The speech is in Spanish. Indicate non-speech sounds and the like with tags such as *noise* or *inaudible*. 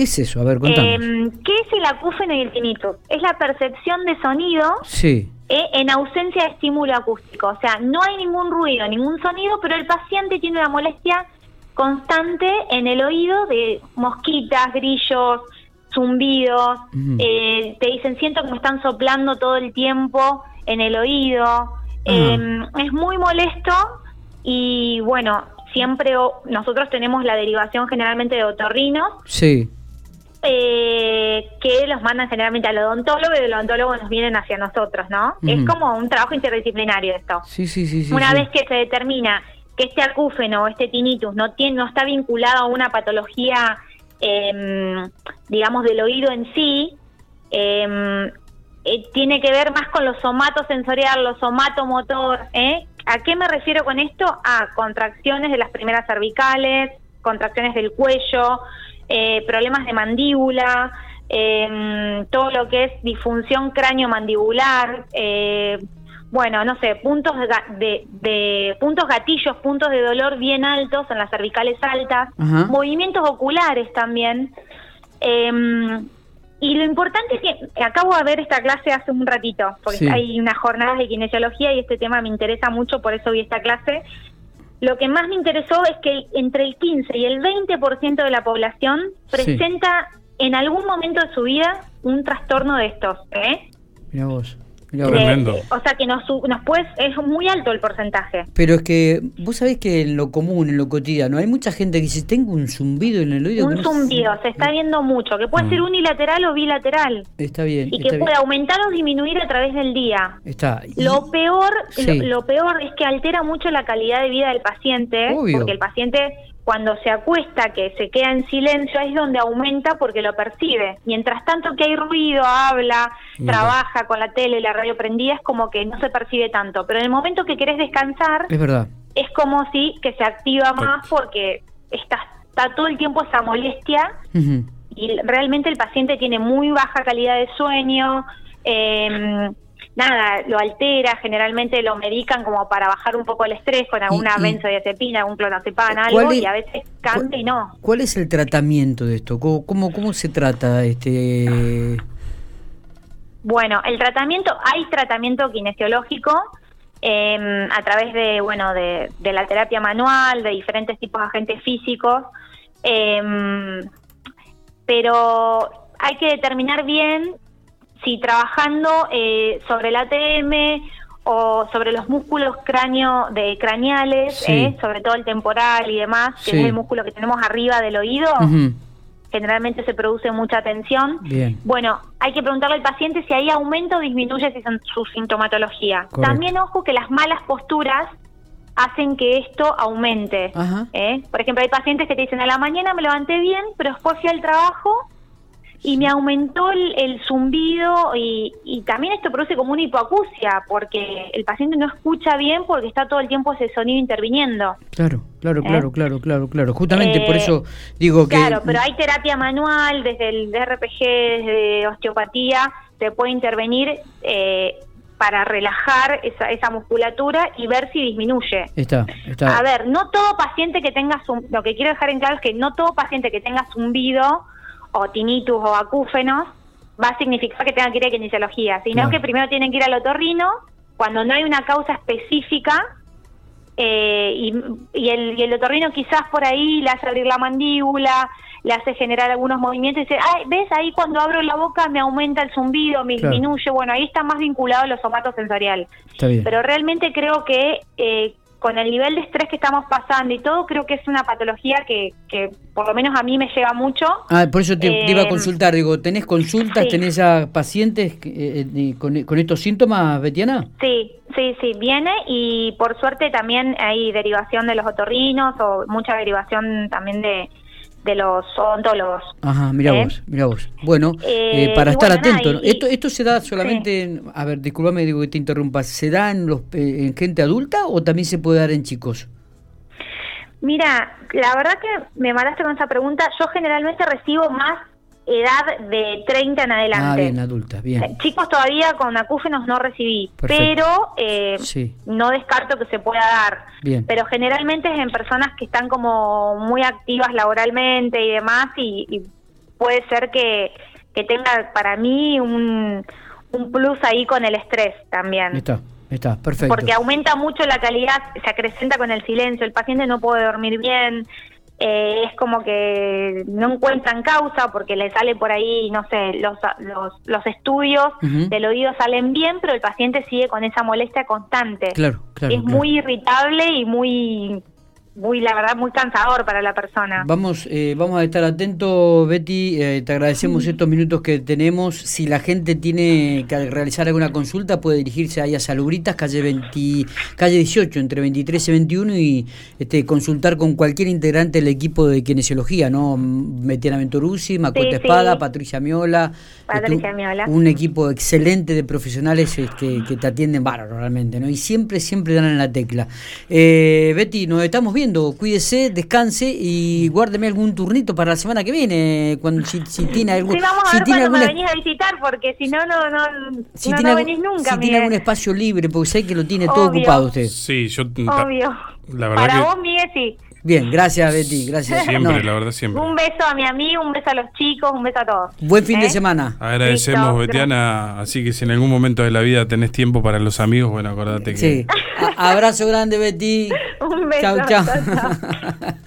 ¿Qué es eso? A ver, contame. Em, ¿Qué es el acúfeno y el tinnitus? Es la percepción de sonido sí. eh, en ausencia de estímulo acústico. O sea, no hay ningún ruido, ningún sonido, pero el paciente tiene una molestia constante en el oído de mosquitas, grillos, zumbidos. Eh, te dicen, siento que me están soplando todo el tiempo en el oído. Em, es muy molesto y bueno, siempre o- nosotros tenemos la derivación generalmente de otorrinos Sí. Eh, que los mandan generalmente al odontólogo y el odontólogo nos vienen hacia nosotros, ¿no? Es como un trabajo interdisciplinario esto. Sí, sí, sí. sí, Una sí. vez que se determina que este acúfeno o este tinnitus no tiene, no está vinculado a una patología, em, digamos, del oído en sí, em, eh, tiene que ver más con lo somatosensorial, lo somatomotor. ¿eh? ¿A qué me refiero con esto? A contracciones de las primeras cervicales, contracciones del cuello, eh, problemas de mandíbula, em, todo lo que es disfunción cráneo-mandibular, eh, bueno, no sé, puntos de, de- de- puntos gatillos, puntos de dolor bien altos en las cervicales altas, Ajá. movimientos oculares también. Em, y lo importante es que acabo de ver esta clase hace un ratito, porque Sí. hay unas jornadas de kinesiología y este tema me interesa mucho, por eso vi esta clase. Lo que más me interesó es que entre el 15 y el 20% de la población presenta en algún momento de su vida un trastorno de estos. ¿eh? Mira vos. Tremendo. Eh, o sea que nos, su- nos puede, es muy alto el porcentaje. Pero es que vos sabés que en lo común, en lo cotidiano, hay mucha gente que dice, tengo un zumbido en el oído. Un no sé". zumbido, se está viendo mucho, que puede Ah. ser unilateral o bilateral. Está bien. y está que bien. puede aumentar o disminuir a través del día. Está. Lo peor, Sí. lo, lo peor es que altera mucho la calidad de vida del paciente, Obvio. porque el paciente cuando se acuesta, que se queda en silencio, es donde aumenta porque lo percibe. Mientras tanto que hay ruido, habla, trabaja con la tele la radio prendida, es como que no se percibe tanto. Pero en el momento que querés descansar, Es verdad. es como si que se activa más porque está, está todo el tiempo esa molestia y realmente el paciente tiene muy baja calidad de sueño, eh, nada, lo altera, generalmente lo medican como para bajar un poco el estrés con alguna y- benzodiazepina, algún clonazepam, ¿Cuál algo, es- y a veces cambia y no. ¿Cuál es el tratamiento de esto? ¿Cómo, cómo, cómo se trata este? Bueno, el tratamiento, hay tratamiento kinesiológico eh, a través de, bueno, de, de la terapia manual, de diferentes tipos de agentes físicos, eh, pero hay que determinar bien si trabajando eh, sobre el ATM o sobre los músculos cráneo de craneales, Sí. eh, sobre todo el temporal y demás, que Sí. es el músculo que tenemos arriba del oído, generalmente se produce mucha tensión. Bien. Bueno, hay que preguntarle al paciente si hay aumento o disminuye su sintomatología. Correcto. También ojo que las malas posturas hacen que esto aumente. ¿eh? Por ejemplo, hay pacientes que te dicen, a la mañana me levanté bien, pero después fui al trabajo y me aumentó el, el zumbido y, y también esto produce como una hipoacusia porque el paciente no escucha bien porque está todo el tiempo ese sonido interviniendo. Claro, claro, ¿Eh? claro, claro, claro, claro. Justamente Eh, por eso digo que. Claro, pero hay terapia manual, desde el RPG, desde osteopatía, se puede intervenir eh, para relajar esa, esa musculatura y ver si disminuye. Está, está. A ver, no todo paciente que tenga, zum- lo que quiero dejar en claro es que no todo paciente que tenga zumbido o tinnitus o acúfenos va a significar que tenga que ir a kinesiología, sino Claro. que primero tienen que ir al otorrino cuando no hay una causa específica eh, y, y el, y el otorrino quizás por ahí le hace abrir la mandíbula, le hace generar algunos movimientos y dice, Ay, ¿ves? Ahí cuando abro la boca me aumenta el zumbido, me Claro. disminuye. Bueno, ahí está más vinculado a lo somatosensorial. Está bien. Pero realmente creo que eh, con el nivel de estrés que estamos pasando y todo, creo que es una patología que, que por lo menos a mí me lleva mucho. Ah, por eso te, te iba a Eh, consultar. Digo, ¿tenés consultas? sí. ¿Tenés ya pacientes eh, eh, con, con estos síntomas, Betiana? Sí, sí, sí, viene y por suerte también hay derivación de los otorrinos o mucha derivación también de, de los odontólogos. Ajá, mira ¿Eh? vos, mira vos. Bueno, Eh, eh, para estar bueno, atento. esto, esto se da solamente, en- a ver, discúlpame, digo que te interrumpa, ¿se da en, los, en gente adulta o también se puede dar en chicos? Mira, la verdad que me mataste con esa pregunta. Yo generalmente recibo más edad de 30 en adelante. Ah, bien, adulta, bien. Eh, Chicos todavía con acúfenos no recibí, Perfecto. pero eh, Sí. no descarto que se pueda dar. Bien. Pero generalmente es en personas que están como muy activas laboralmente y demás y, y puede ser que, que tenga para mí un, un plus ahí con el estrés también. Está, está, perfecto. Porque aumenta mucho la calidad, se acrecenta con el silencio, el paciente no puede dormir bien, eh, es como que no encuentran causa porque le sale por ahí, no sé, los, los, los estudios del oído salen bien, pero el paciente sigue con esa molestia constante. Claro, claro. Es muy irritable y muy muy, la verdad, muy cansador para la persona. Vamos, eh, vamos a estar atentos, Betty. Eh, te agradecemos estos minutos que tenemos. Si la gente tiene que realizar alguna consulta, puede dirigirse ahí a Salubritas, calle 20, calle 18, entre 23 y 21, y este, consultar con cualquier integrante del equipo de kinesiología, ¿no? Metiana Venturuzzi, Macota Espada, Patricia Miola. Patricia Miola. Un equipo excelente de profesionales este, que te atienden bárbaro realmente, ¿no? Y siempre, siempre dan en la tecla. Eh, Betty, nos estamos viendo Cuídese, descanse y guárdeme algún turnito para la semana que viene. Cuando, si, tiene algún. Sí, vamos a ver cuando me venís a visitar, porque si no, no, no, si tiene, venís nunca. Si tiene algún espacio libre, porque sé que lo tiene todo ocupado usted. Sí, yo. Obvio. La verdad para vos, Miguel, sí. Bien, gracias Betty, gracias. Siempre, la verdad, siempre. Un beso a mi amigo, un beso a los chicos, un beso a todos. Buen fin de ¿Eh? semana. Agradecemos, Betiana. Así que si en algún momento de la vida tenés tiempo para los amigos, bueno, acordate que. Sí. abrazo grande, Betty. *laughs* un beso. chao. chao. *laughs*